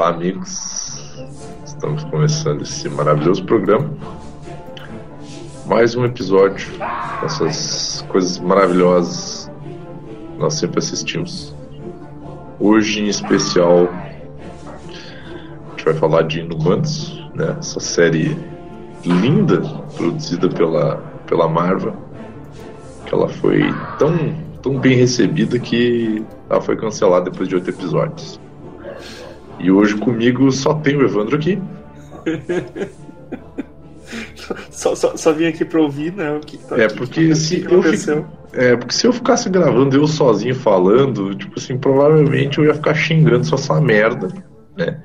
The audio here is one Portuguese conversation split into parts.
Olá, amigos. Estamos começando esse maravilhoso programa. Mais um episódio dessas coisas maravilhosas que nós sempre assistimos. Hoje, em especial, a gente vai falar de Inumanos, né? essa série linda produzida pela, pela Marvel, que ela foi tão, tão bem recebida que ela foi cancelada depois de oito episódios. E hoje comigo só tem o Evandro aqui. só, só, só vim aqui pra ouvir, né? O que tá, é, porque se eu fico, é, porque se eu ficasse gravando eu sozinho falando, tipo assim, provavelmente eu ia ficar xingando só essa merda, né?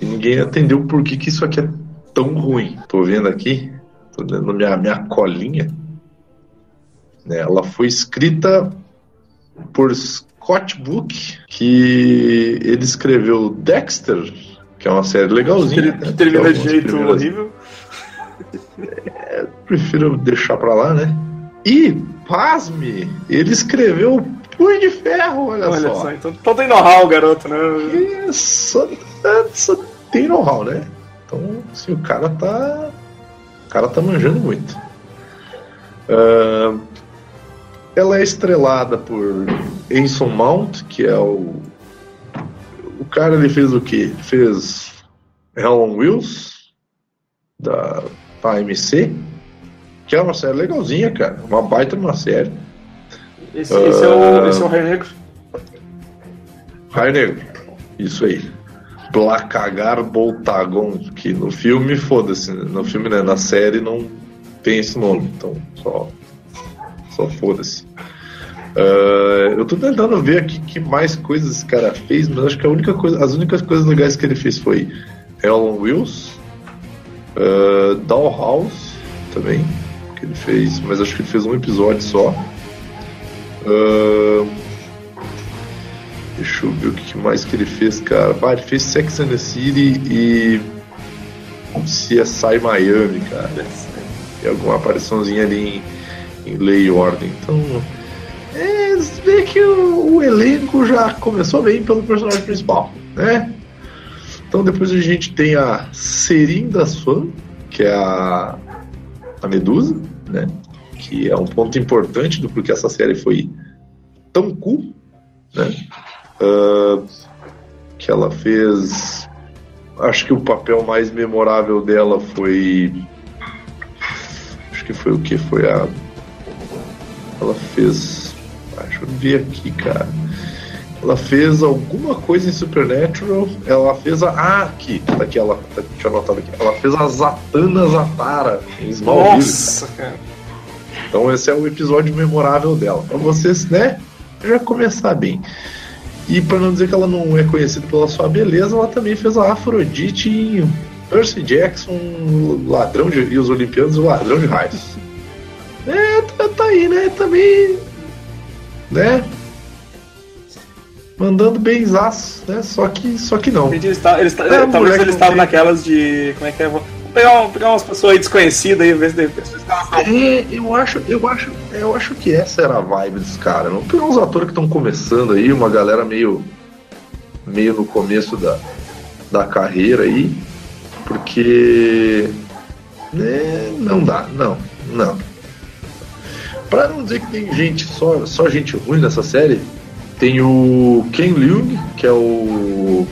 E ninguém entendeu por que, que isso aqui é tão ruim. Tô vendo aqui, tô lendo minha, minha colinha. Né? Ela foi escrita por Scott Book, que ele escreveu Dexter, que é uma série legalzinha. Que, né? termina de jeito primeiras... horrível. É, prefiro deixar pra lá, né? E, pasme, ele escreveu Punho de Ferro, olha, olha só. só. Então, então tem know-how, garoto, né? Isso, só tem know-how, né? Então, assim, o cara tá. O cara tá manjando muito. Uh, ela é estrelada por Anson Mount, que é o. O cara ele fez o quê? Fez Helen Wills, da AMC, que é uma série legalzinha, cara. Uma baita uma série. Esse, uh, esse é o, esse é o Raio Negro? Raio Negro, isso aí. Blacagar Boltagon, que no filme, foda-se, no filme, né, na série não tem esse nome, então só, só foda-se. Uh, eu tô tentando ver aqui que mais coisas esse cara fez, mas acho que a única coisa, as únicas coisas legais que ele fez foi Helen Wills, uh, Dollhouse também, que ele fez, mas acho que ele fez um episódio só. Uh, deixa eu ver o que mais que ele fez, cara. Ah, ele fez Sex and the City e CSI Miami, cara. E alguma apariçãozinha ali em, em Lei e Ordem. Então é, vê que o, o, elenco já começou bem pelo personagem principal, né? Então depois a gente tem a Serinda Swan, que é a, a Medusa, né? Que é um ponto importante do porquê essa série foi tão cool, né? Uh, que ela fez. Acho que o papel mais memorável dela foi. Acho que foi o que? Foi a. Ela fez Deixa eu ver aqui, cara. Ela fez alguma coisa em Supernatural. Ela fez a. Ah, aqui. Tá aqui, ela. Tá, deixa eu anotar aqui. Ela fez a Zatanna Zatara em Smallville. Nossa, cara. Então esse é o episódio memorável dela. Pra vocês, né? Já começar bem. E para não dizer que ela não é conhecida pela sua beleza, ela também fez a Afrodite em Percy Jackson, ladrão de, e os Olimpianos, o ladrão de raios. É, tá, tá aí, né? Também né? Mandando benzaço, né? Só que, só que não. Eles, eles, é, talvez eles estavam naquelas de. Como é que é? Vou pegar, pegar umas pessoas aí desconhecidas aí, ver se de É, eu acho, eu acho, eu acho que essa era a vibe dos caras. Não pegar uns atores que estão começando aí, uma galera meio. meio no começo da, da carreira aí. Porque. Né, não dá, não, não. Pra não dizer que tem gente, só, só gente ruim nessa série, tem o Ken Leung, que é o.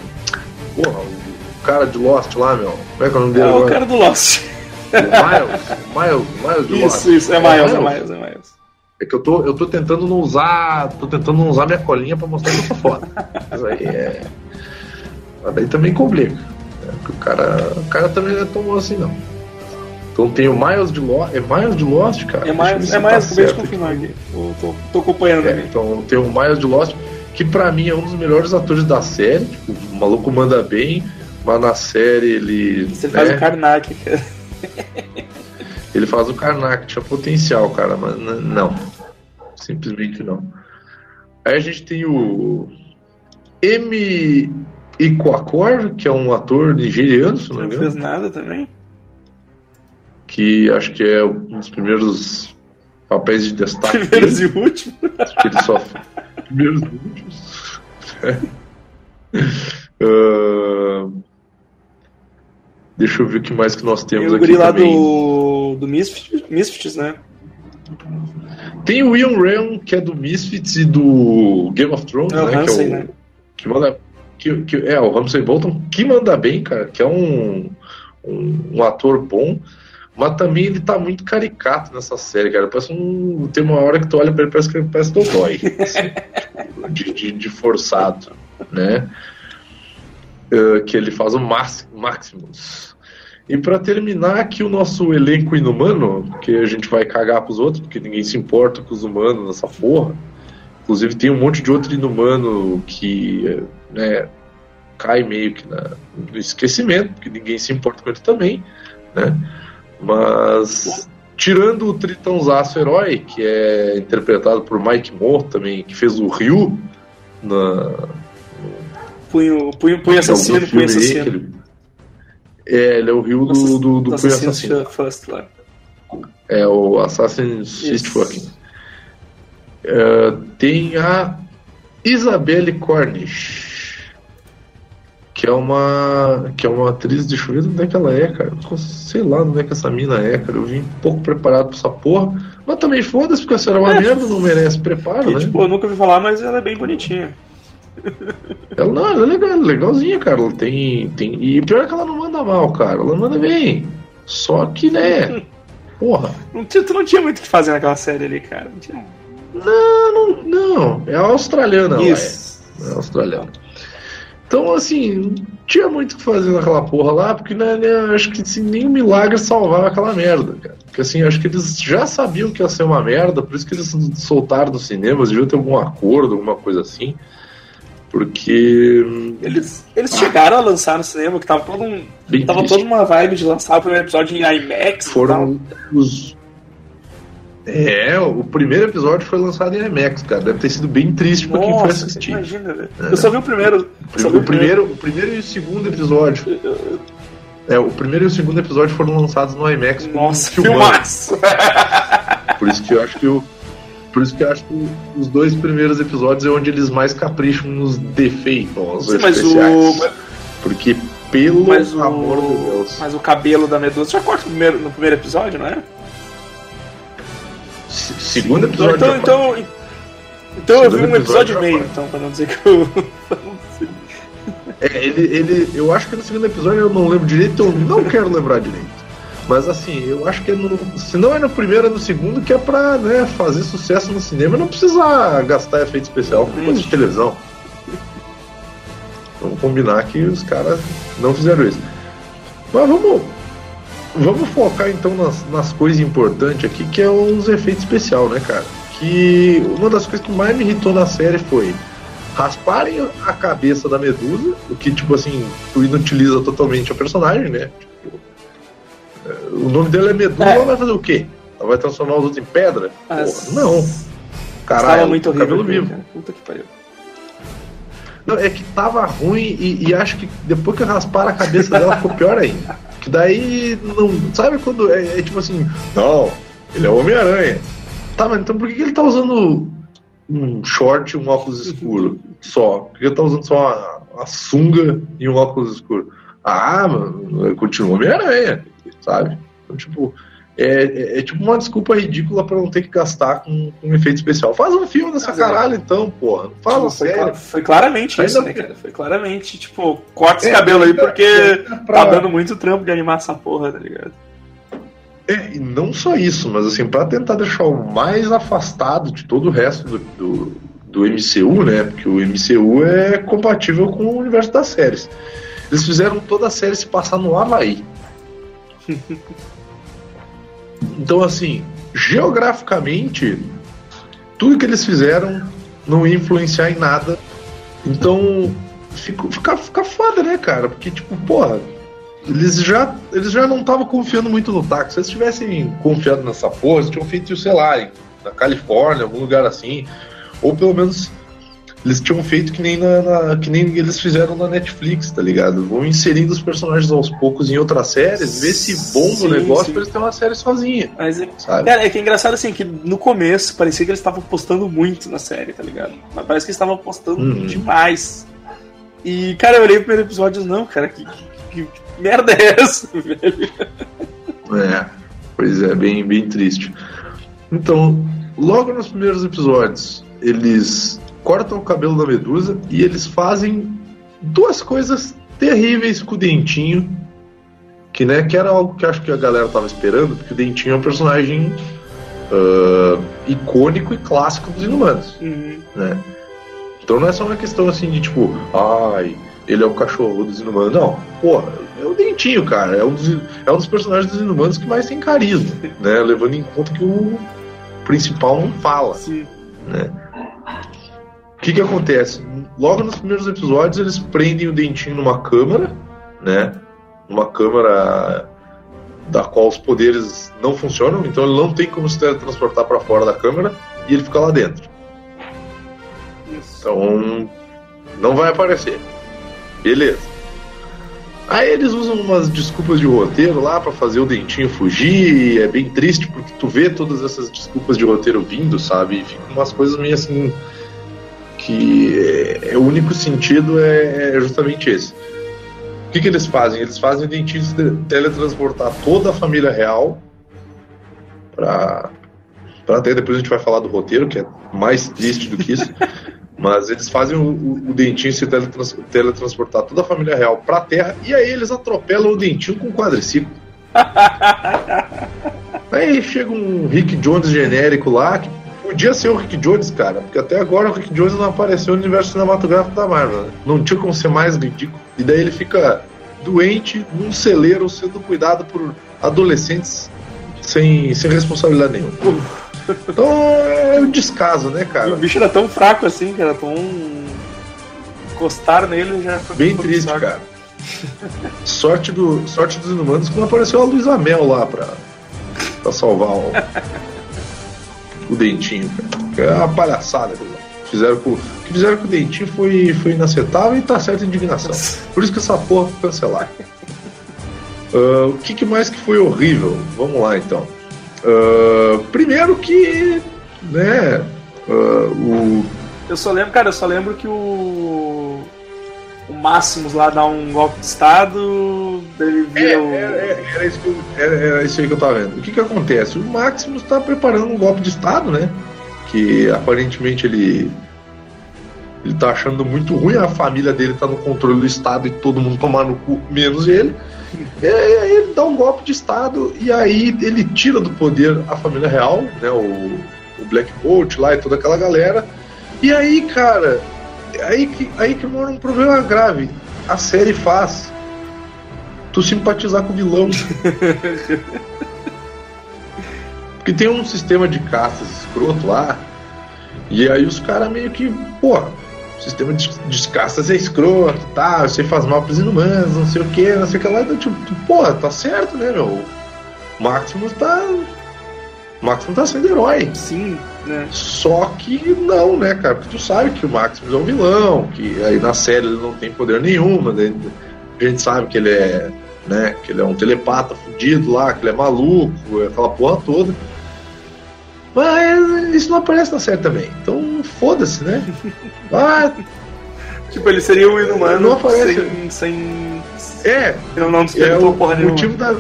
Porra, o cara de Lost lá, meu. Como é que é o nome dele? É agora? o cara do Lost. O Miles, Miles, Miles de Lost. Isso, isso, é, é Miles, é Miles, é Miles. É que eu tô, eu tô tentando não usar. tô tentando não usar minha colinha pra mostrar que eu sou foda. Mas aí é. Mas daí também complica. Né? Porque o cara, o cara também não é tão bom assim, não. Então tem o Miles de Lost. É Miles de Lost, cara? É Miles, é Miles, tá acabei de confirmar aqui. Tô, tô acompanhando é, Então tem o Miles de Lost, que pra mim é um dos melhores atores da série. Tipo, o maluco manda bem, mas na série ele. Você né? faz o Karnak, cara. ele faz o Karnak, tinha potencial, cara, mas não. Simplesmente não. Aí a gente tem o. M. Iquacor, que é um ator nigeriano, se não me engano. Não fez nada também que acho que é um dos primeiros papéis de destaque. Primeiros dele. e últimos? Acho que ele só. primeiros e últimos. Uh, Deixa eu ver o que mais que nós temos Tem o aqui guri lá também. do, do Misfits, Misfits, né? Tem o Ian Ram, que é do Misfits e do Game of Thrones, É o né? Ramsay, que é o, né? que manda. Que, que, é, o Ramsay Bolton, que manda bem, cara, que é um, um, um ator bom, mas também ele tá muito caricato nessa série, cara. Parece um. Tem uma hora que tu olha pra ele, parece que parece Dodói, assim, tipo, de, de, de forçado, né? Eh, que ele faz o Max, Maximus. E pra terminar aqui o nosso elenco inumano, que a gente vai cagar pros outros, porque ninguém se importa com os humanos nessa porra. Inclusive tem um monte de outro inumano que né, cai meio que na, no esquecimento, porque ninguém se importa com ele também, né? Mas tirando o Tritãozaço Herói, que é interpretado por Mike Moore também, que fez o Ryu na, Punho, punho, punho assassino, punho assassino. ele- É, ele é o Ryu do, do, do, Punho Assassino. First lá. É o Assassin's Fist Isso. Fucking. É, tem a Isabelle Cornish, que é uma que é uma atriz, deixa eu ver onde é que ela é, cara. Sei lá onde é que essa mina é, cara. Eu vim pouco preparado pra essa porra. Mas também foda-se, porque a senhora é uma É. merda, não merece preparo, né? tipo, eu nunca ouvi falar, mas ela é bem bonitinha. Ela, não, ela é legal, legalzinha, cara. Ela tem, tem. E pior é que ela não manda mal, cara. Ela manda bem. Só que, né? Porra. Não tinha, tu não tinha muito o que fazer naquela série ali, cara. Não tinha. Não, não, não. É a australiana, ela é. Isso. É australiana. Então, assim, não tinha muito o que fazer naquela porra lá, porque né, né, acho que assim, nem um milagre salvava aquela merda, cara. Porque assim, acho que eles já sabiam que ia ser uma merda, por isso que eles soltaram nos cinemas, deviam ter algum acordo, alguma coisa assim. Porque. hum, Eles, eles chegaram a lançar no cinema, que tava todo um. Bem tava triste. toda uma vibe de lançar o primeiro episódio em IMAX. foram os. É, o primeiro episódio foi lançado em IMAX, cara. Deve ter sido bem triste pra quem foi assistir. imagina, velho. Eu só vi o primeiro. vi O primeiro, o primeiro e o segundo episódio. É, o primeiro e o segundo episódio foram lançados no IMAX. Nossa, filmaço! Por isso que eu acho que o. Por isso que eu acho que os dois primeiros episódios é onde eles mais capricham nos defeitos, os Sim, mas especiais. o. Porque, pelo Mas o. amor de Deus. Mas o cabelo da Medusa já corta no primeiro, no primeiro episódio, não é? Se- Segundo episódio. Então, então, então eu vi um episódio episódio e meio, então, pra não dizer que eu. É, ele, ele, eu acho que no segundo episódio eu não lembro direito, eu não quero lembrar direito. Mas assim, eu acho que é no, se não é no primeiro, é no segundo, que é pra né, fazer sucesso no cinema não precisar gastar efeito especial com coisa de televisão. Vamos combinar que os caras não fizeram isso. Mas vamos, vamos focar então nas, nas coisas importantes aqui, que é os efeitos especiais, né, cara? Que uma das coisas que mais me irritou na série foi rasparem a cabeça da Medusa, o que, tipo assim, tu inutiliza totalmente a personagem, né? Tipo, é, o nome dela é Medusa, É. ela vai fazer o quê? Ela vai transformar os outros em pedra? Mas- Porra, não. Caralho, muito cabelo horrível. vivo. Cara. Puta que pariu. Não, é que tava ruim e, e acho que depois que rasparam a cabeça dela ficou pior ainda. Daí não. Sabe quando é, é tipo assim, não, ele é o Homem-Aranha. Tá, mas então por que, que ele tá usando um short e um óculos escuro? Só. Por que ele tá usando só uma, uma sunga e um óculos escuro? Ah, mano, continua Homem-Aranha, sabe? Então, tipo. É, é- é tipo uma desculpa ridícula pra não ter que gastar com, com efeito especial. Faz um filme dessa Mas é. caralho, então, porra. Fala Tipo, foi, sério. cla- foi claramente Ainda isso, né, cara? Foi claramente, tipo, corta esse É, cabelo aí porque pra- tá dando muito trampo de animar essa porra, tá ligado? É, e não só isso, mas assim, pra tentar deixar o mais afastado de todo o resto do, do, do MCU, né? Porque o MCU é compatível com o universo das séries. Eles fizeram toda a série se passar no Havaí. Então, assim, geograficamente, tudo que eles fizeram não ia influenciar em nada. Então, fica, fica, fica foda, né, cara? Porque, tipo, porra, eles já, eles já não estavam confiando muito no táxi. Se eles tivessem confiado nessa porra, eles tinham feito, sei lá, na Califórnia, algum lugar assim. Ou pelo menos eles tinham feito que nem, na, na- que nem eles fizeram na Netflix, tá ligado? Vão inserindo os personagens aos poucos em outras séries, ver se bomba o negócio sim. pra eles terem uma série sozinha, Mas, é- sabe? cara, é que é engraçado assim, que no começo parecia que eles estavam postando muito na série, tá ligado? Mas parece que eles estavam postando Uhum. demais. E, cara, eu olhei o primeiro episódio, não, cara, que, que, que merda é essa, velho? É, pois é, bem, bem triste. Então, logo nos primeiros episódios, eles cortam o cabelo da Medusa e eles fazem duas coisas terríveis com o Dentinho, que, né, que era algo que acho que a galera tava esperando, porque o Dentinho é um personagem uh, icônico e clássico dos Inumanos, uhum. né? Então não é só uma questão assim de tipo, ai, ele é o cachorro dos Inumanos. Não, porra, é o Dentinho, cara. É um dos, é um dos personagens dos Inumanos que mais tem carisma, né? Levando em conta que o principal não fala, Sim. né? O que que acontece? Logo nos primeiros episódios eles prendem o Dentinho numa câmara, né? Uma câmara da qual os poderes não funcionam, então ele não tem como se teletransportar para fora da câmara e ele fica lá dentro. Isso. Então não vai aparecer. Beleza. Aí eles usam umas desculpas de roteiro lá para fazer o dentinho fugir, e é bem triste porque tu vê todas essas desculpas de roteiro vindo, sabe? E ficam umas coisas meio assim que é, é, o único sentido é, é justamente esse. O que, que eles fazem? Eles fazem o dentinho teletransportar toda a família real para para ter depois a gente vai falar do roteiro que é mais triste do que isso Mas eles fazem o, o, o dentinho se teletrans, teletransportar toda a família real pra Terra e aí eles atropelam o dentinho com um quadriciclo. aí chega um Rick Jones genérico lá, que podia ser o Rick Jones, cara, porque até agora o Rick Jones não apareceu no universo cinematográfico da Marvel. Né? Não tinha como ser mais ridículo. E daí ele fica doente num celeiro sendo cuidado por adolescentes sem, sem responsabilidade nenhuma. Então é um descaso, né, cara? E o bicho era tão fraco assim, era tão. Encostar nele já foi. Bem triste, cara. sorte, do, sorte dos inumanos quando apareceu a Luísa Mel lá pra, pra salvar o, o dentinho, cara. É uma palhaçada, cara. Fizeram com, o que fizeram com o dentinho foi, foi inaceitável e tá certa indignação. Por isso que essa porra foi cancelada. Uh, o que, que mais que foi horrível? Vamos lá então. Uh, primeiro que, né, uh, o... Eu só lembro, cara, eu só lembro que o o Máximos lá dá um golpe de estado, ele vira é, o... era, é, é, era, isso que eu, era, era, isso aí que eu tava vendo. O que que acontece? O Máximos está preparando um golpe de estado, né? Que aparentemente ele ele tá achando muito ruim, a família dele tá no controle do estado e todo mundo tomar no cu, menos ele. E aí ele dá um golpe de Estado e aí ele tira do poder a família real, né? O, o Black Bolt lá e toda aquela galera. E aí, cara, aí que, aí que mora um problema grave. A série faz tu simpatizar com o vilão. Porque tem um sistema de caças escroto lá. E aí os caras meio que, porra, o sistema de, de castas é escroto, tá? Você faz mal pros inumanos, não sei o que, não sei o que lá. Então, tipo, porra, tá certo, né, meu? O Maximus tá. O Maximus tá sendo herói. Sim, né? Só que não, né, cara? Porque tu sabe que o Maximus é um vilão, que aí na série ele não tem poder nenhum, mas a gente sabe que ele é. Né, que ele é um telepata fudido lá, que ele é maluco, aquela porra toda. Mas isso não aparece na série também. Então foda-se, né? Ah, tipo, ele seria um inumano não aparece. sem. sem... É, não, não é o, porra o motivo da.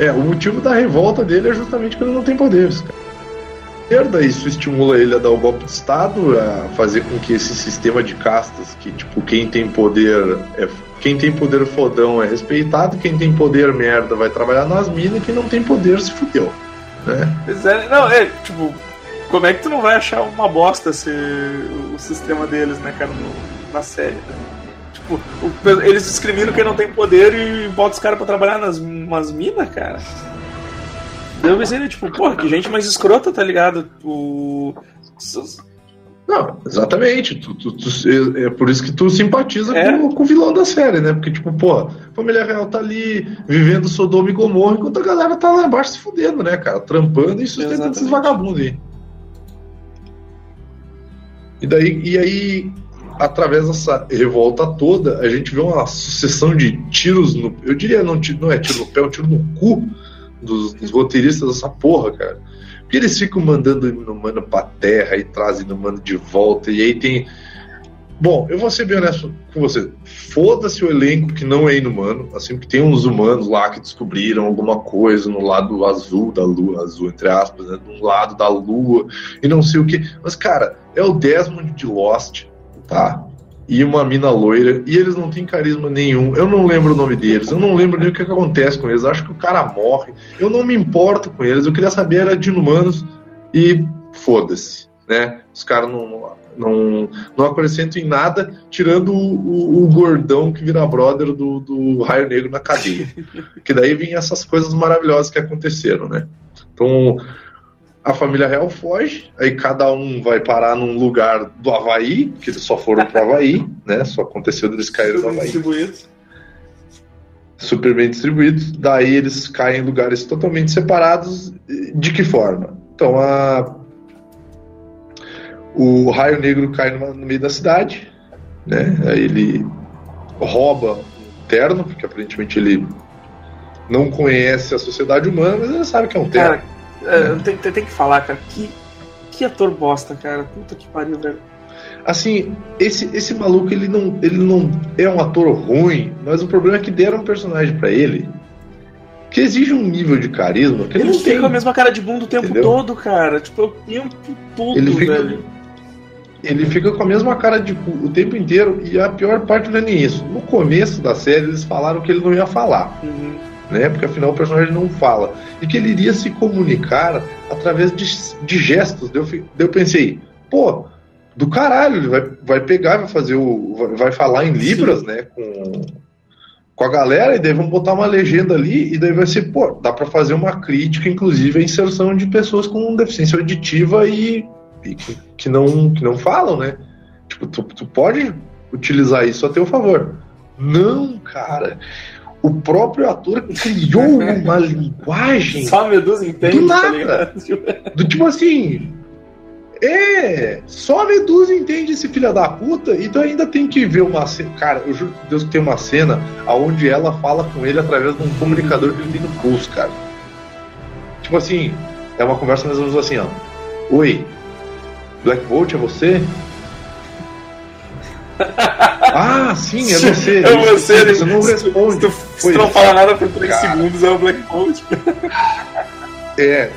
É, o motivo da revolta dele é justamente que ele não tem poderes, cara. Isso estimula ele a dar o golpe de Estado, a fazer com que esse sistema de castas, que tipo, quem tem poder é. Quem tem poder fodão é respeitado, quem tem poder merda vai trabalhar nas minas, quem não tem poder se fudeu. Né? É, não, é, tipo, como é que tu não vai achar uma bosta se, o sistema deles, né, cara, no, na série? Né? Tipo, o, eles discriminam quem não tem poder e botam os caras pra trabalhar nas, nas minas, cara. Eu pensei, tipo, porra, que gente mais escrota, tá ligado? O. Não, exatamente. Tu, tu, tu, é, é por isso que tu simpatiza é. com, com, o vilão da série, né? Porque, tipo, pô, a família real tá ali vivendo Sodoma e Gomorra, enquanto a galera tá lá embaixo se fudendo, né, cara? Trampando e sustentando exatamente. esses vagabundos aí. E daí, e aí, através dessa revolta toda, a gente vê uma sucessão de tiros no. Eu diria, não, não é tiro no pé, é um tiro no cu dos, dos roteiristas dessa porra, cara. Porque eles ficam mandando o Inumano pra terra e trazem o Inumano de volta. E aí tem. Bom, eu vou ser bem honesto com você. Foda-se o elenco que não é inumano, assim, que tem uns humanos lá que descobriram alguma coisa no lado azul da lua, azul entre aspas, né, do lado da lua e não sei o que. Mas, cara, é o Desmond de Lost, tá? E uma mina loira, e eles não têm carisma nenhum. Eu não lembro o nome deles, eu não lembro nem o que, que acontece com eles. Acho que o cara morre. Eu não me importo com eles, eu queria saber era de inumanos e foda-se, né? Os caras não não, não acrescento em nada, tirando o, o, o gordão que vira brother do, do Raio Negro na cadeia. que daí vem essas coisas maravilhosas que aconteceram, né? Então, a família real foge, aí cada um vai parar num lugar do Havaí, que eles só foram pro Havaí, né? Só aconteceu deles caírem no Havaí. Distribuídos. Super bem distribuídos. Daí eles caem em lugares totalmente separados. De que forma? Então, a o Raio Negro cai no meio da cidade, né? Aí ele rouba o terno, porque aparentemente ele não conhece a sociedade humana, mas ele sabe que é um terno. Cara, é, né? tem, tem, que falar, cara, que, que ator bosta, cara. Puta que pariu, velho. Assim, esse, esse maluco, ele não, ele não é um ator ruim, mas o problema é que deram um personagem para ele que exige um nível de carisma que ele, ele não fica tem. com a mesma cara de bunda o tempo Entendeu? todo, cara. Tipo, o tempo todo, ele fica, velho ele fica com a mesma cara de o tempo inteiro e a pior parte não é nem isso. No começo da série eles falaram que ele não ia falar, uhum. Né? Porque afinal o personagem não fala e que ele iria se comunicar através de, de gestos. Eu, eu pensei, pô, do caralho, ele vai, vai pegar, vai fazer o, vai, vai falar em libras, Sim. né? Com com a galera e daí vamos botar uma legenda ali e daí vai ser, pô, dá para fazer uma crítica, inclusive a inserção de pessoas com deficiência auditiva e e que, que, não, que não falam, né? Tipo, tu, tu pode utilizar isso a teu favor. Não, cara. O próprio ator criou uma linguagem. Só a Medusa entende, do tá nada. Tá do tipo assim. É, só a Medusa entende esse filho da puta, e tu ainda tem que ver uma cena. Cara, eu juro por Deus que tem uma cena onde ela fala com ele através de um comunicador que ele tem no pulso, cara. Tipo assim, é uma conversa mais ou menos assim, ó. Oi, Black Bolt é você? Ah, sim, é você. É você, você não responde. Se tu, não fala nada por 3 segundos, é o Black Bolt. é,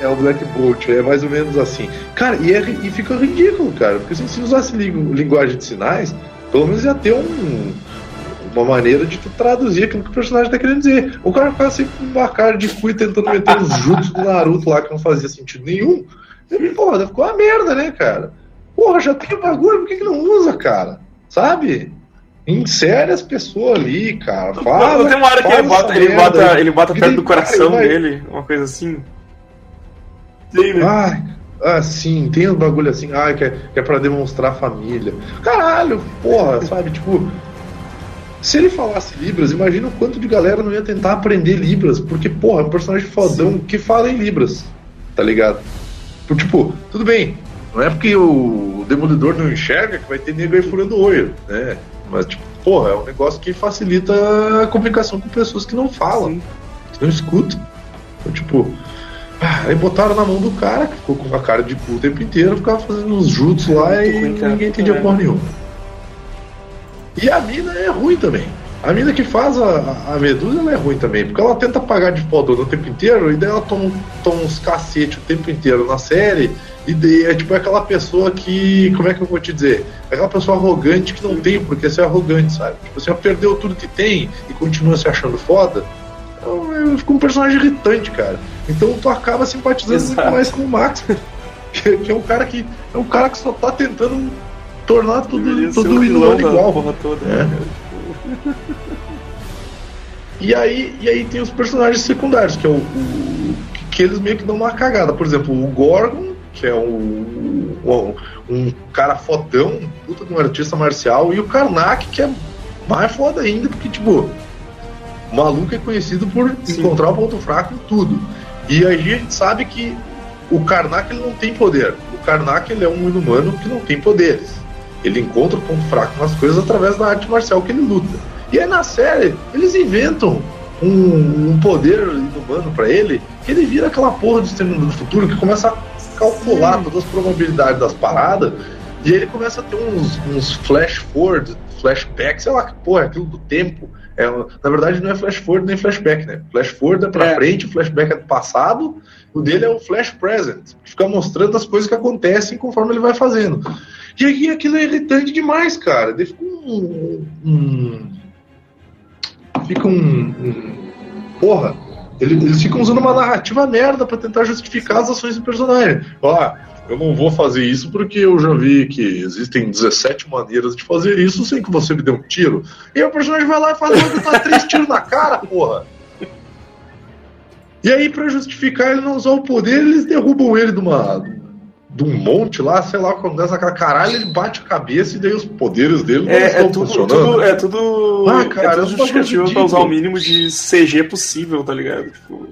é o Black Bolt, é mais ou menos assim. Cara, e, é, e fica ridículo, cara, porque se você usasse linguagem de sinais, pelo menos ia ter um, uma maneira de tu traduzir aquilo que o personagem tá querendo dizer. O cara ficava sempre com uma cara de cu tentando meter os jutsu do Naruto lá que não fazia sentido nenhum. Porra, ficou uma merda, né, cara? Porra, já tem o bagulho, por que, que não usa, cara? Sabe? Insere as pessoas ali, cara. Fala, não tem uma hora que ele bota, ele bota, ele bota perto do coração vai... dele, uma coisa assim. Tem, né? Ai, ah, sim, tem um bagulho assim, ah, que é, que é pra demonstrar família. Caralho, porra, sabe? Tipo, se ele falasse Libras, imagina o quanto de galera não ia tentar aprender Libras, porque, porra, é um personagem fodão sim. que fala em Libras, tá ligado? Tipo, tudo bem, não é porque o Demolidor não enxerga que vai ter nego aí furando o olho, né? Mas, tipo, porra, é um negócio que facilita a comunicação com pessoas que não falam, Sim. que não escutam. Então, tipo, ah, aí botaram na mão do cara, que ficou com a cara de cu o tempo inteiro, ficava fazendo uns jutsu lá e ninguém entendia porra nenhuma. E a mina é ruim também. A mina que faz a, a Medusa ela é ruim também, porque ela tenta pagar de fodona o tempo inteiro e daí ela toma, toma uns cacete o tempo inteiro na série. E daí é tipo aquela pessoa que. Como é que eu vou te dizer? É aquela pessoa arrogante que não tem porque ser arrogante, sabe? Tipo assim, ela perdeu tudo que tem e continua se achando foda. Então, fica um personagem irritante, cara. Então tu acaba simpatizando Exato. muito mais com o Max, que, é um cara que. É um cara que só tá tentando tornar tudo, tudo igual. Porra toda, é. Né, e aí, e aí tem os personagens secundários, que é o, o, que eles meio que dão uma cagada. Por exemplo, o Gorgon, que é um, um, um cara fodão, um puta de um artista marcial, e o Karnak, que é mais foda ainda, porque, tipo, o maluco é conhecido por Sim. encontrar o ponto fraco em tudo. E aí a gente sabe que o Karnak ele não tem poder. O Karnak ele é um inumano que não tem poderes. Ele encontra o ponto fraco nas coisas através da arte marcial que ele luta. E aí na série, eles inventam um, um poder inumano para ele, que ele vira aquela porra do Exterminador do Futuro que começa a calcular Sim. todas as probabilidades das paradas. E aí ele começa a ter uns, uns flash forward, flashback, sei lá que porra, aquilo do tempo. É, na verdade, não é flash forward nem flashback, né? Flash forward é pra é. frente, flashback é do passado, o dele é um flash present, que fica mostrando as coisas que acontecem conforme ele vai fazendo. E aí aquilo é irritante demais, cara. Fica um. um fica um, um porra. Eles ficam usando uma narrativa merda para tentar justificar as ações do personagem. Ó, eu não vou fazer isso porque eu já vi que existem 17 maneiras de fazer isso sem que você me dê um tiro. E o personagem vai lá e faz tá três tiros na cara, porra. E aí, para justificar ele não usar o poder, eles derrubam ele de uma, de um monte lá, sei lá, quando dessa cara, caralho, ele bate a cabeça e daí os poderes dele não é, estão é tudo, funcionando. Tudo, é tudo. Ah, cara, é tudo justificativo pra usar o mínimo de CG possível, tá ligado? Tipo.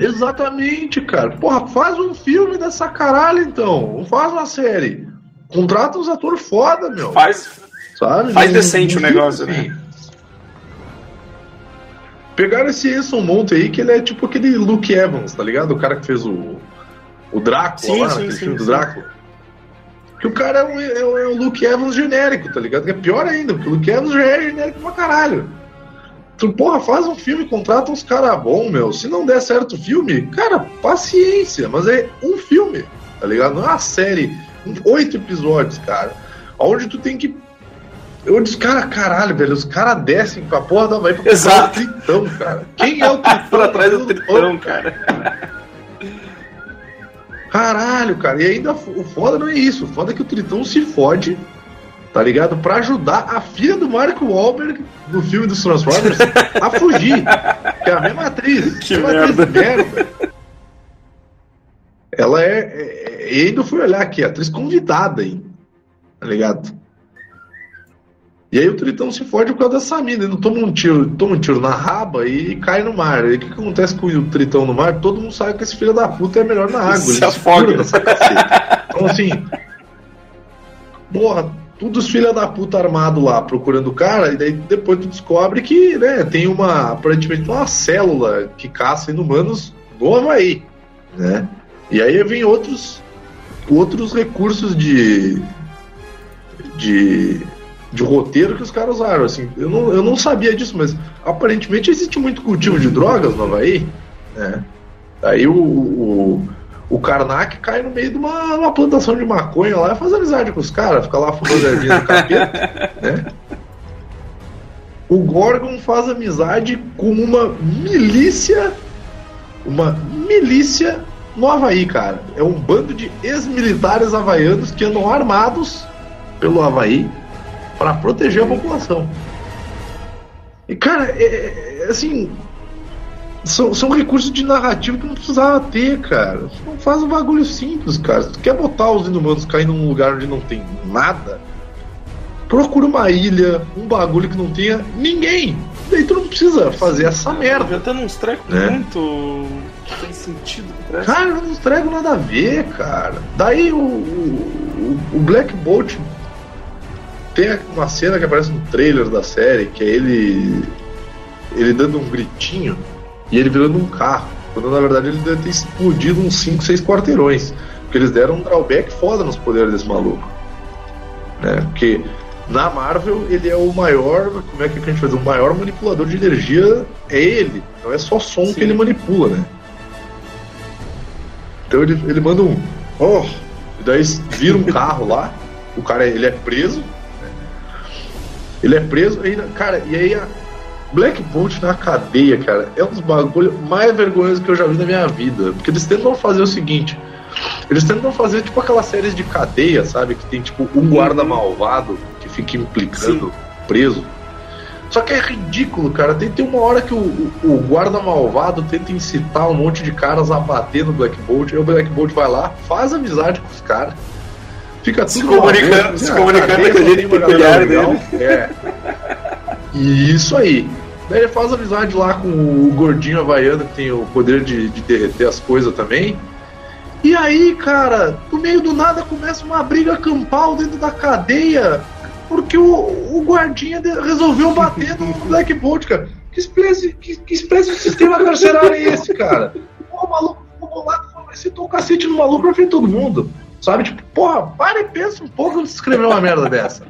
Exatamente, cara. Porra, faz um filme dessa caralho então. Não faz uma série. Contrata uns atores foda, meu. Faz. Sabe? Faz não, decente não o negócio, assim. né? Pegaram esse Enson Monte aí, que ele é tipo aquele Luke Evans, tá ligado? O cara que fez o o Drácula sim, lá, sim, aquele sim, filme do Drácula. Que o cara é um, é, um, é um Luke Evans genérico, tá ligado? Que é pior ainda, porque o Luke Evans já é genérico pra caralho. Tu, porra, faz um filme, contrata uns caras bons, meu. Se não der certo o filme, cara, paciência, mas é um filme, tá ligado? Não é uma série, oito episódios, cara. Onde tu tem que. Eu disse, cara, caralho, velho, os caras descem pra porra da vai pra Exato. o tritão, cara. Quem é o tritão? Por atrás do tritão, cara. Caralho, cara. E ainda o foda não é isso. O foda é que o Tritão se fode, tá ligado? Pra ajudar a filha do Mark Wahlberg no filme dos Transformers a fugir. Que é a mesma atriz. Que merda. Atriz merda. Ela é, é. E ainda fui olhar aqui, atriz convidada aí. Tá ligado? E aí o Tritão se fode por causa dessa mina. Ele não toma um tiro, toma um tiro na raba e cai no mar. E o que, que acontece com o Tritão no mar? Todo mundo sabe que esse filho da puta é melhor na água. Se ele afoga. Se então assim. Porra, tudo os filha da puta armado lá procurando o cara, e daí depois tu descobre que, né, tem uma, aparentemente uma célula que caça inumanos no Havaí, né? E aí vem outros outros recursos de de de roteiro que os caras usaram. Assim, eu, não, eu não sabia disso, mas aparentemente existe muito cultivo de drogas no Havaí. Né? Aí o, o, o Karnak cai no meio de uma, uma plantação de maconha lá e faz amizade com os caras, fica lá fumando ervinha do capeta. né? O Gorgon faz amizade com uma milícia. Uma milícia no Havaí, cara. É um bando de ex-militares havaianos que andam armados pelo Havaí para proteger a população. E, cara, é, é, assim. São, são recursos de narrativa que não precisava ter, cara. Não faz um bagulho simples, cara. Se tu quer botar os inumanos caindo num lugar onde não tem nada, procura uma ilha, um bagulho que não tenha ninguém. Daí tu não precisa fazer essa merda. Tá uns trecos né? muito. que tem sentido. Cara, não entrego nada a ver, cara. Daí o, o, o Black Bolt tem uma cena que aparece no trailer da série, que é ele. ele dando um gritinho e ele virando um carro. Quando na verdade ele deve ter explodido uns 5, 6 quarteirões. Porque eles deram um drawback foda nos poderes desse maluco. Né? Porque na Marvel ele é o maior. Como é que a gente faz? O maior manipulador de energia é ele. Não é só som Sim. que ele manipula, né? Então ele, ele manda um. Oh! E daí vira um carro lá. O cara ele é preso, ele é preso, aí, cara, e aí a Black Bolt na cadeia, cara, é um dos bagulhos mais vergonhosos que eu já vi na minha vida. Porque eles tentam fazer o seguinte: eles tentam fazer tipo aquelas séries de cadeia, sabe? Que tem tipo um guarda uhum. malvado que fica implicando, Sim. preso. Só que é ridículo, cara. Tem, tem uma hora que o, o, guarda malvado tenta incitar um monte de caras a bater no Black Bolt. Aí o Black Bolt vai lá, faz amizade com os caras Fica tudo se comunicando, se comunicando daquele jeito peculiar dele. É. E isso aí. Daí ele faz amizade lá com o gordinho havaiano que tem o poder de, de derreter as coisas também. E aí, cara, no meio do nada começa uma briga campal dentro da cadeia porque o, o guardinha resolveu bater no Black Bolt, cara. Que espécie, que, que espécie de sistema carcerário é esse, cara? O maluco ficou bolado, citou o cacete no maluco pra frente todo mundo. Sabe? Tipo, porra, para e pensa um pouco antes de escrever uma merda dessa.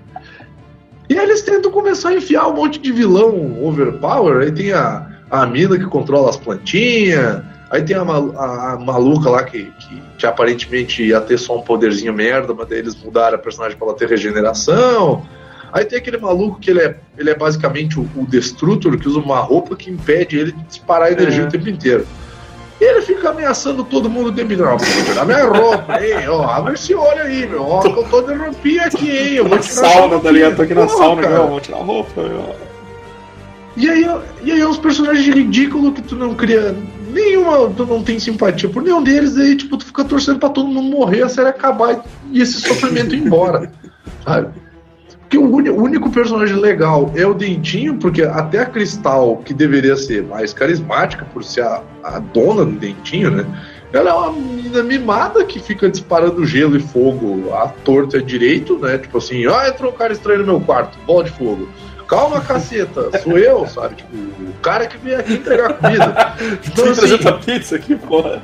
E aí eles tentam começar a enfiar um monte de vilão overpower. Aí tem a, a mina que controla as plantinhas. Aí tem a, a, a maluca lá que, que, que, aparentemente ia ter só um poderzinho merda, mas daí eles mudaram a personagem pra ela ter regeneração. Aí tem aquele maluco que ele é, ele é basicamente o, o Destrutor, que usa uma roupa que impede ele de disparar energia é. o tempo inteiro. Ele fica ameaçando todo mundo o tempo inteiro. Tirar minha roupa, hein? Ó, abre esse olho aí, meu. Ó, eu tô de roupinha aqui, hein? Eu vou tirar sauna, tá ligado? Tô aqui na sauna, cara. vou tirar a roupa, meu. E aí, e aí uns personagens ridículos que tu não cria nenhuma, tu não tem simpatia por nenhum deles, aí tipo, tu fica torcendo pra todo mundo morrer, a série acabar e esse sofrimento ir embora. Sabe? Porque o, único personagem legal é o Dentinho, porque até a Cristal, que deveria ser mais carismática por ser a, a dona do Dentinho, né? Ela é uma menina mimada que fica disparando gelo e fogo à torta direito, né? Tipo assim, ah, entrou um cara estranho no meu quarto, bola de fogo. Calma, caceta, sou eu, sabe? Tipo, o cara que veio aqui entregar comida. Então, assim, pizza aqui, porra.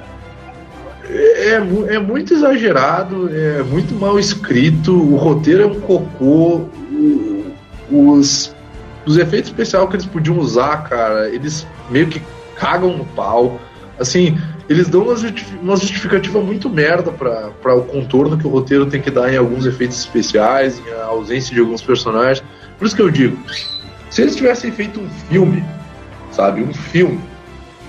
É, é, é, muito exagerado, é muito mal escrito, o roteiro é um cocô, os, os efeitos especiais que eles podiam usar, cara, eles meio que cagam no pau. Assim, eles dão uma, justificativa muito merda para o contorno que o roteiro tem que dar em alguns efeitos especiais, em ausência de alguns personagens. Por isso que eu digo, se eles tivessem feito um filme, sabe, um filme,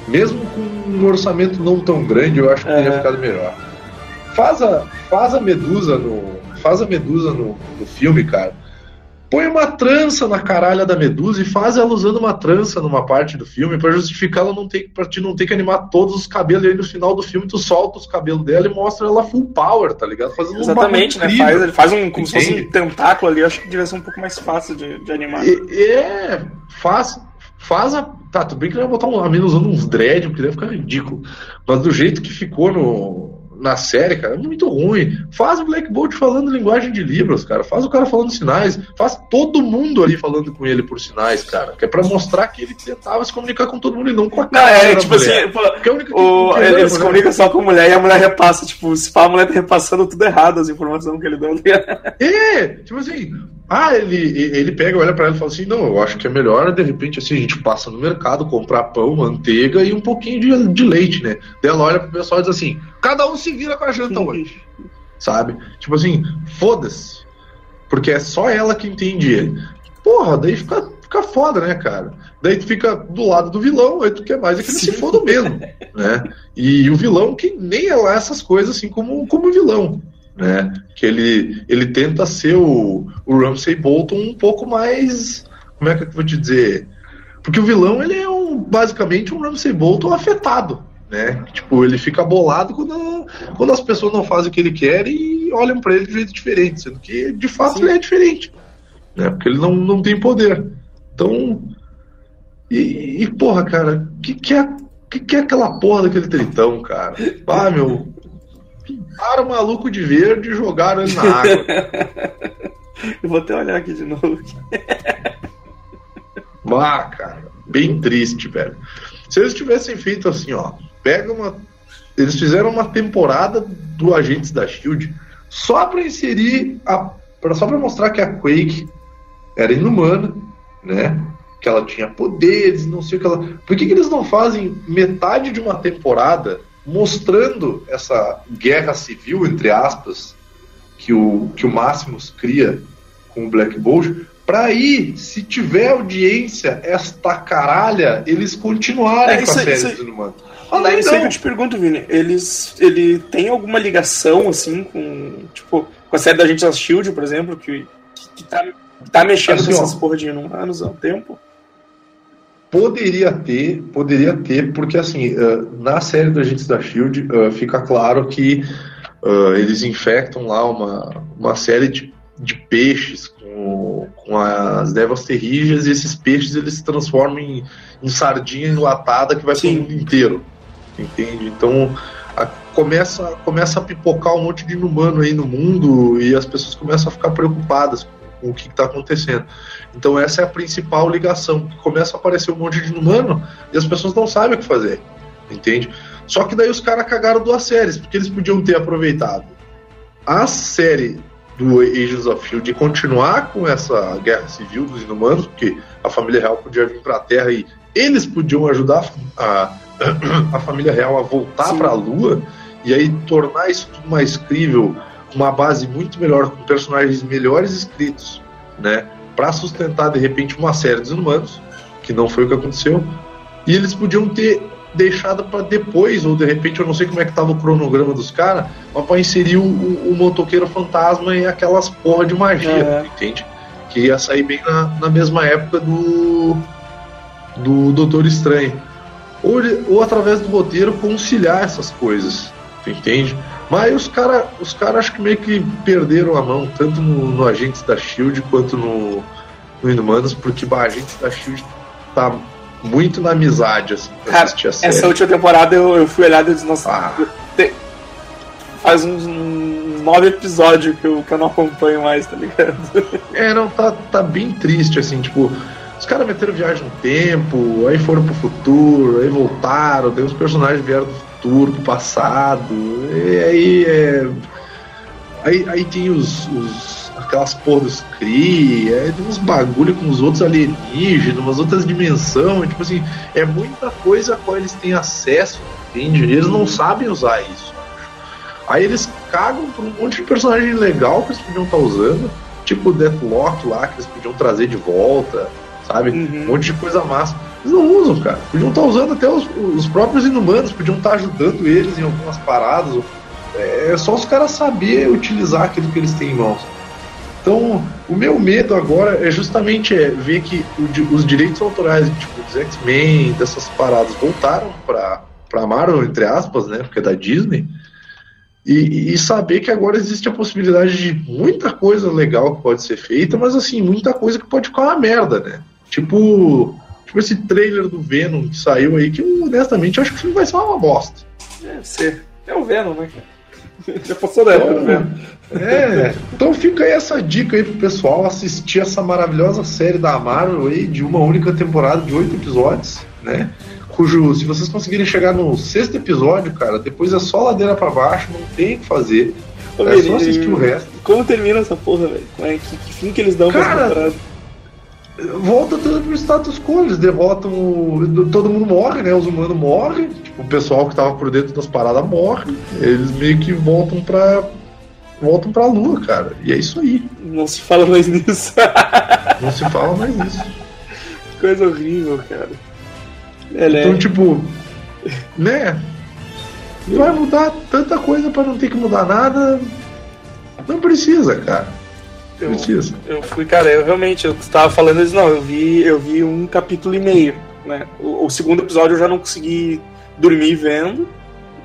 mesmo com um orçamento não tão grande, eu acho que teria ficado melhor. Faz a, faz a Medusa no, faz a Medusa no, no filme, cara. Põe uma trança na caralha da Medusa e faz ela usando uma trança numa parte do filme para justificar ela não ter para te não ter que animar todos os cabelos e aí no final do filme tu solta os cabelos dela e mostra ela full power, tá ligado? Fazendo Exatamente, um né? Faz, ele faz um como se fosse um tentáculo ali, acho que devia ser um pouco mais fácil de, de animar. É, faz faz a. Tá, tudo bem que ele vai botar um, a mina usando uns dread, porque deve ficar ridículo. Mas do jeito que ficou no, na série, cara, é muito ruim. Faz o Black Bolt falando linguagem de Libras, cara. Faz o cara falando sinais. Faz todo mundo ali falando com ele por sinais, cara. Que é pra mostrar que ele tentava se comunicar com todo mundo e não com a cara. Não, é, tipo assim, mulher. assim, pô, é o, ele, ele se comunica só com a mulher e a mulher repassa. Tipo, se fala, a mulher tá repassando tudo errado as informações que ele deu. é, tipo assim, ah, ele, ele pega, olha para ela e fala assim: não, eu acho que é melhor, de repente, assim, a gente passa no mercado, comprar pão, manteiga e um pouquinho de, de leite, né? Daí ela olha pro pessoal e diz assim: cada um se vira com a janta hoje. Sabe? Tipo assim, foda-se. Porque é só ela que entende ele. Porra, daí fica, fica foda, né, cara? Daí tu fica do lado do vilão, aí tu quer mais é que ele se foda mesmo, né? E o vilão que nem é lá essas coisas assim como, como vilão né? Que ele, ele tenta ser o, o Ramsay Bolton um pouco mais. Como é que eu vou te dizer? Porque o vilão ele é um, basicamente um Ramsay Bolton afetado. Né? Tipo, ele fica bolado quando, quando as pessoas não fazem o que ele quer e olham para ele de jeito diferente, sendo que de fato Sim. ele é diferente. Né? Porque ele não, não tem poder. Então. E, e porra, cara, que que é, que, que é aquela porra daquele tritão, cara? Ah, meu, pintaram o maluco de verde e jogaram ele na água. Eu vou até olhar aqui de novo. ah, cara, bem triste, velho. Se eles tivessem feito assim, ó, pega uma. Eles fizeram uma temporada do Agentes da Shield só para inserir a. Pra, só para mostrar que a Quake era inumana, né? Que ela tinha poderes, não sei o que ela. Por que, que eles não fazem metade de uma temporada mostrando essa guerra civil, entre aspas, que o, que o Máximos cria com o Black Bolt, para aí, se tiver audiência, esta caralha, eles continuarem é, com a série isso, dos Inumanos. Isso aí que eu te pergunto, Vini. Eles, ele tem alguma ligação, assim, com, tipo, com a série da Gente da Shield, por exemplo, que, que, que tá, tá mexendo assim, com essas porra de Inumanos há um tempo? Poderia ter, poderia ter, porque assim, uh, na série do Agentes da Shield uh, fica claro que uh, eles infectam lá uma, uma série de, de peixes com, com as devas terrígeas e esses peixes eles se transformam em, em sardinha enlatada que vai para o mundo inteiro. Entende? Então a, começa, começa a pipocar um monte de inumano aí no mundo e as pessoas começam a ficar preocupadas com o que está acontecendo. Então essa é a principal ligação. Começa a aparecer um monte de inumano e as pessoas não sabem o que fazer. Entende? Só que daí os caras cagaram duas séries, porque eles podiam ter aproveitado a série do Agents of Shield continuar com essa guerra civil dos inumanos, porque a família real podia vir para a Terra e eles podiam ajudar a, a família real a voltar para a Lua e aí tornar isso tudo mais crível, uma base muito melhor, com personagens melhores escritos, né? Para sustentar de repente uma série dos inumanos, que não foi o que aconteceu. E eles podiam ter deixado para depois, ou de repente eu não sei como é que tava o cronograma dos caras, mas para inserir o, o, o, motoqueiro fantasma e aquelas porra de magia, é. entende? Que ia sair bem na, na mesma época do do Doutor Estranho. Ou, ou através do roteiro conciliar essas coisas, entende? Mas os caras os cara acho que meio que perderam a mão, tanto no, no Agentes da Shield quanto no, no Inumanos, porque bah, Agentes da Shield tá muito na amizade, assim, Cara, a. Essa última temporada eu, eu fui olhar e disse, nossa, ah. te... faz uns nove episódios que eu, que eu não acompanho mais, tá ligado? É, não, tá, tá bem triste, assim, tipo, os caras meteram viagem no tempo, aí foram pro futuro, aí voltaram, daí os personagens vieram do futuro, pro passado, e aí é. Aí, aí tem os, os aquelas porra dos Kree, é, tem uns bagulho com os outros alienígenas, umas outras dimensões, tipo assim, é muita coisa a qual eles têm acesso, entende? Eles não sabem usar isso. Aí eles cagam por um monte de personagem legal que eles podiam estar tá usando, tipo o Deathlock lá, que eles podiam trazer de volta, sabe? Uhum. Um monte de coisa massa. Eles não usam, cara. Podiam estar usando até os, os próprios inumanos, podiam estar ajudando eles em algumas paradas. É só os caras saber utilizar aquilo que eles têm em mãos. Então, o meu medo agora é justamente é ver que o, os direitos autorais tipo, dos X-Men, dessas paradas, voltaram para a Marvel, entre aspas, né? Porque é da Disney. E, e, saber que agora existe a possibilidade de muita coisa legal que pode ser feita, mas assim, muita coisa que pode ficar uma merda, né? Tipo, tipo esse trailer do Venom que saiu aí, que eu, honestamente acho que o filme vai ser uma bosta. Deve ser. É o Venom, né, Já passou da época do Venom. É, então fica aí essa dica aí pro pessoal assistir essa maravilhosa série da Marvel aí, de uma única temporada de oito episódios, né? Cujo, se vocês conseguirem chegar no sexto episódio, cara, depois é só ladeira para baixo, não tem o que fazer. Ô, é só assistir o resto. Como termina essa porra, velho? É, que, que fim que eles dão cara, pra temporada? Volta tudo pro status quo, eles derrotam. Todo mundo morre, né? Os humanos morrem, tipo, o pessoal que tava por dentro das paradas morre. Eles meio que voltam pra voltam pra lua, cara. E é isso aí. Não se fala mais nisso. Não se fala mais nisso. Coisa horrível, cara. Então, tipo, né? Vai mudar tanta coisa para não ter que mudar nada. Não precisa, cara. Eu. Eu fui, cara, eu realmente, eu estava falando isso, não, eu vi, eu vi um capítulo e meio, né? O, o segundo episódio eu já não consegui dormir vendo.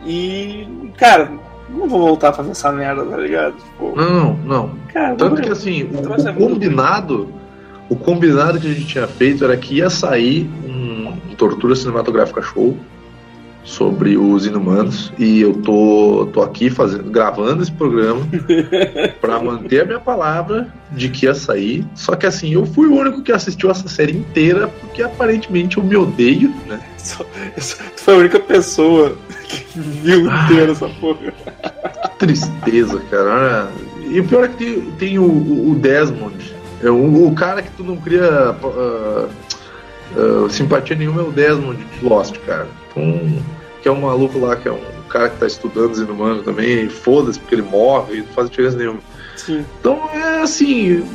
E, cara, não vou voltar pra ver essa merda, tá ligado? Tipo, não, não. Cara, Tanto que assim, o, o combinado, o combinado que a gente tinha feito era que ia sair um, um Tortura Cinematográfica Show sobre os inumanos e eu tô, tô aqui fazendo, gravando esse programa para manter a minha palavra de que ia sair. Só que assim, eu fui o único que assistiu essa série inteira porque aparentemente eu me odeio, né? Tu foi a única pessoa que viu inteira essa porra. Tristeza, cara. E o pior é que tem, tem o, o, Desmond. É o, o, cara que tu não cria uh, uh, simpatia nenhuma é o Desmond de Lost, cara. Então, que é um maluco lá, que é um cara que tá estudando os inumanos também, foda-se, porque ele morre, não faz diferença nenhuma. Sim. Então é assim,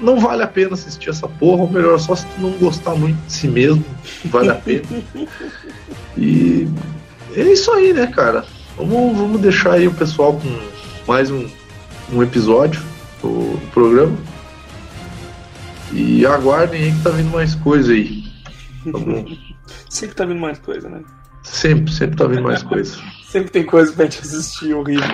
não vale a pena assistir essa porra, ou melhor, só se tu não gostar muito de si mesmo, vale a pena. e é isso aí, né, cara? Vamos, vamos deixar aí o pessoal com mais um, um episódio do programa. E aguardem aí que tá vindo mais coisa aí. Tá bom? Sempre tá vindo mais coisa, né? Sempre, sempre tá vindo mais coisa. sempre tem coisa pra gente assistir horrível.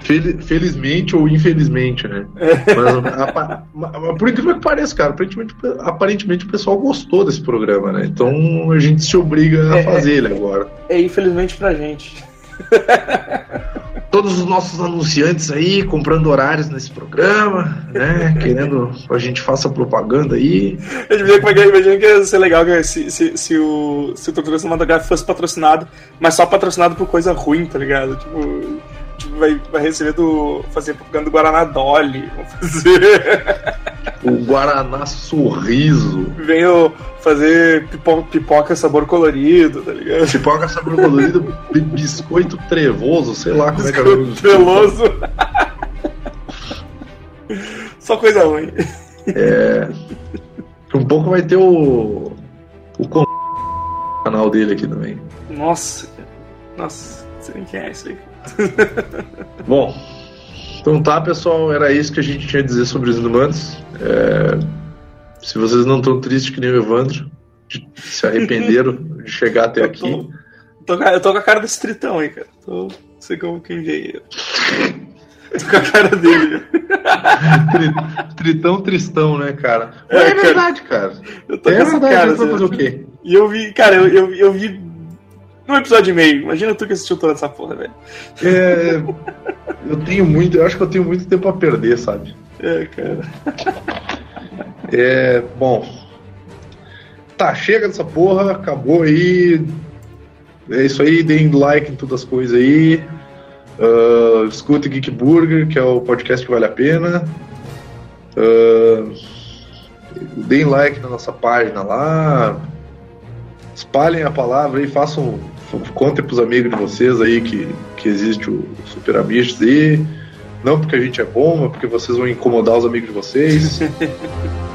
Fel, felizmente ou infelizmente, né? É. Mas, a, a, por incrível que pareça, cara, aparentemente, aparentemente o pessoal gostou desse programa, né? Então a gente se obriga a é, fazer é, ele agora. É, infelizmente pra gente. Todos os nossos anunciantes aí comprando horários nesse programa, né? Querendo que a gente faça propaganda aí. Imagina que ia ser legal se, se, se o, se o Tortura Cinematográfico fosse patrocinado, mas só patrocinado por coisa ruim, tá ligado? Tipo, tipo vai, vai receber do. fazer propaganda do Guaraná Dolly. Vão fazer. O Guaraná Sorriso. Venho fazer pipoca, pipoca sabor colorido, tá ligado? Pipoca sabor colorido, biscoito trevoso, sei lá como é que é o Biscoito treloso. Só coisa ruim. É. Um pouco vai ter o. O canal dele aqui também. Nossa. Nossa, não sei nem quem é isso aí. Bom, então tá, pessoal, era isso que a gente tinha a dizer sobre os inumanos. É, se vocês não estão tristes que nem o Evandro, se arrependeram de chegar até Eu aqui, tô, eu tô com a cara desse tritão aí, cara. Tô, não sei como quem ele. Tô com a cara dele. tri- tritão tristão, né, cara? É, É, cara. verdade, cara. Eu tô É com essa verdade, cara. fazer o quê? E eu vi, cara, eu, eu, eu vi num episódio e meio. Imagina tu que assistiu toda essa porra, velho. É, eu tenho muito, eu acho que eu tenho muito tempo a perder, sabe? É, cara. É, bom. Tá, chega dessa porra, acabou aí. É isso aí, deem like em todas as coisas aí. Uh, escute Geek Burger, que é o podcast que vale a pena. Uh, deem like na nossa página lá. Espalhem a palavra aí, façam. Contem pros amigos de vocês aí que, que existe o Super Amistos aí. Não porque a gente é bom, mas porque vocês vão incomodar os amigos de vocês.